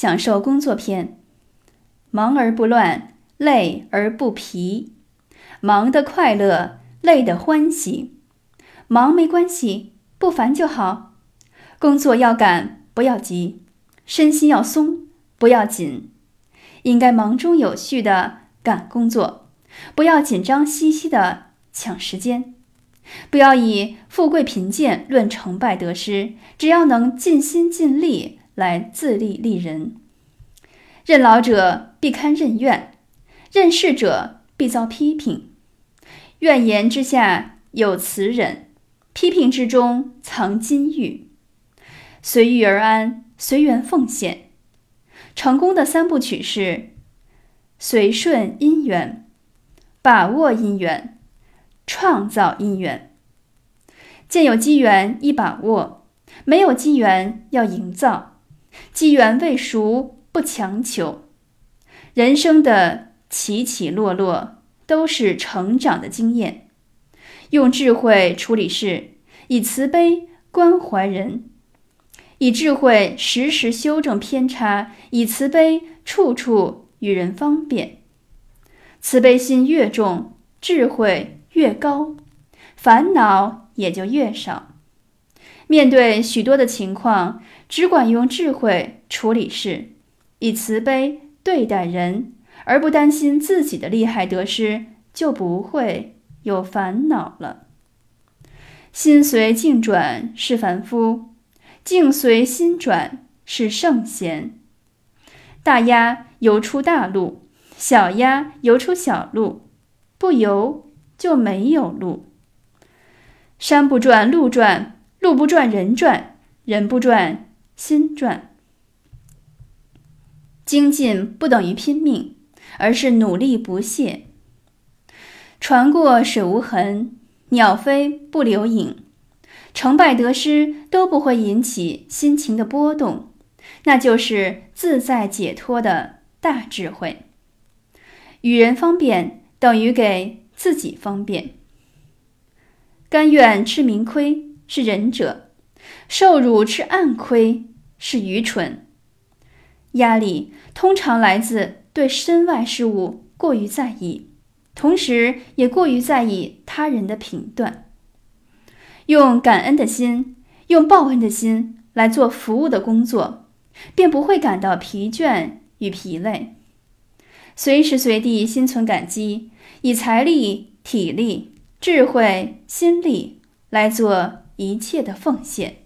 享受工作篇。忙而不乱，累而不疲。忙的快乐，累的欢喜。忙没关系，不烦就好。工作要赶，不要急；身心要松，不要紧。应该忙中有序的赶工作，不要紧张兮兮的抢时间。不要以富贵贫贱论成败得失，只要能尽心尽力来自立立人。任劳者必堪任怨，任事者必遭批评。怨言之下有慈忍，批评之中藏金玉。随遇而安，随缘奉献。成功的三部曲是：随顺因缘，把握因缘。创造因缘，见有机缘一把握，没有机缘要营造。机缘未熟不强求。人生的起起落落都是成长的经验。用智慧处理事，以慈悲关怀人，以智慧时时修正偏差，以慈悲处处与人方便。慈悲心越重，智慧。越高，烦恼也就越少。面对许多的情况，只管用智慧处理事，以慈悲对待人，而不担心自己的利害得失，就不会有烦恼了。心随境转是凡夫，境随心转是圣贤。大鸭游出大路，小鸭游出小路，不游。就没有路。山不转路转，路不转人转，人不转心转。精进不等于拼命，而是努力不懈。船过水无痕，鸟飞不留影，成败得失都不会引起心情的波动，那就是自在解脱的大智慧。与人方便等于给。自己方便，甘愿吃明亏是仁者，受辱吃暗亏是愚蠢。压力通常来自对身外事物过于在意，同时也过于在意他人的评断。用感恩的心，用报恩的心来做服务的工作，便不会感到疲倦与疲累。随时随地心存感激。以财力、体力、智慧、心力来做一切的奉献。